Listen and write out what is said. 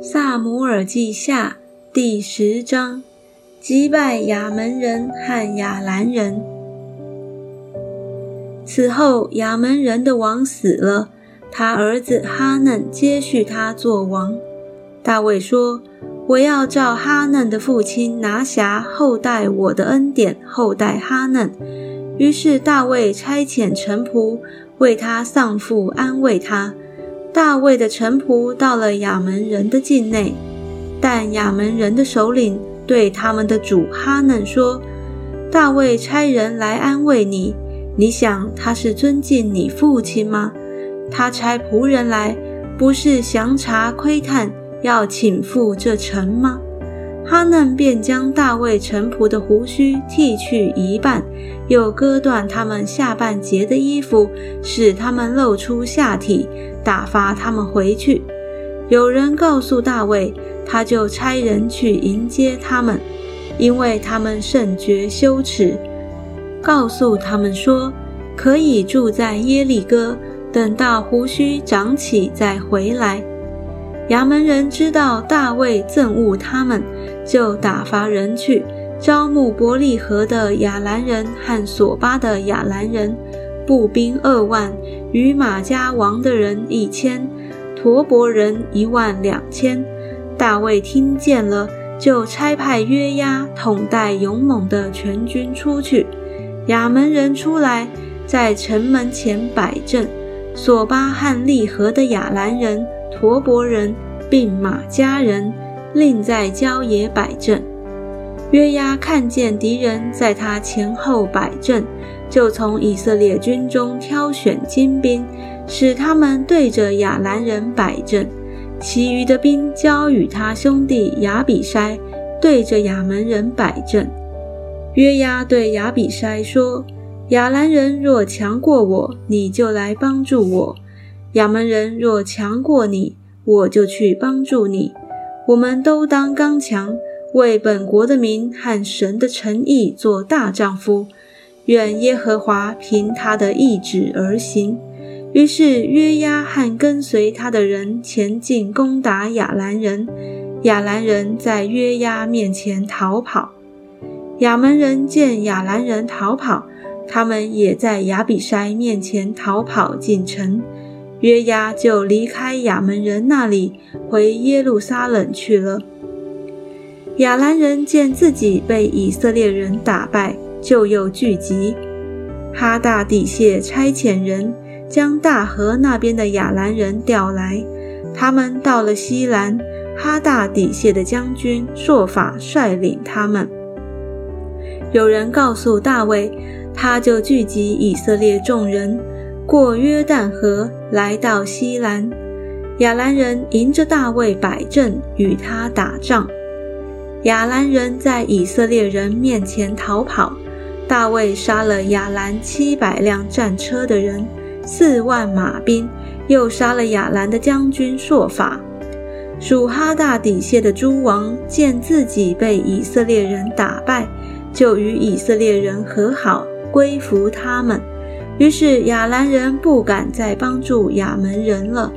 萨姆尔记下第十章，击败亚门人和亚兰人。此后，亚门人的王死了，他儿子哈嫩接续他做王。大卫说：“我要照哈嫩的父亲拿辖后代我的恩典，后代哈嫩。”于是大卫差遣臣仆为他丧父，安慰他。大卫的臣仆到了亚门人的境内，但亚门人的首领对他们的主哈嫩说：“大卫差人来安慰你，你想他是尊敬你父亲吗？他差仆人来，不是详查窥探，要请赴这城吗？”哈嫩便将大卫臣仆的胡须剃去一半，又割断他们下半截的衣服，使他们露出下体，打发他们回去。有人告诉大卫，他就差人去迎接他们，因为他们甚觉羞耻。告诉他们说，可以住在耶利哥，等到胡须长起再回来。衙门人知道大卫憎恶他们。就打发人去招募伯利河的亚兰人和索巴的亚兰人，步兵二万，与马加王的人一千，陀伯人一万两千。大卫听见了，就差派约押统带勇猛的全军出去。亚门人出来，在城门前摆阵。索巴和利河的亚兰人、陀伯人并马加人。另在郊野摆阵，约押看见敌人在他前后摆阵，就从以色列军中挑选精兵，使他们对着亚兰人摆阵。其余的兵交与他兄弟亚比筛，对着亚门人摆阵。约押对亚比筛说：“亚兰人若强过我，你就来帮助我；亚门人若强过你，我就去帮助你。”我们都当刚强，为本国的民和神的诚意做大丈夫。愿耶和华凭他的意志而行。于是约押和跟随他的人前进攻打亚兰人。亚兰人在约押面前逃跑。亚门人见亚兰人逃跑，他们也在亚比筛面前逃跑进城。约押就离开亚门人那里，回耶路撒冷去了。亚兰人见自己被以色列人打败，就又聚集。哈大底谢差遣人将大河那边的亚兰人调来，他们到了西兰，哈大底谢的将军朔法率领他们。有人告诉大卫，他就聚集以色列众人。过约旦河，来到西兰，亚兰人迎着大卫摆阵，与他打仗。亚兰人在以色列人面前逃跑，大卫杀了亚兰七百辆战车的人，四万马兵，又杀了亚兰的将军朔法。属哈大底谢的诸王见自己被以色列人打败，就与以色列人和好，归服他们。于是亚兰人不敢再帮助亚门人了。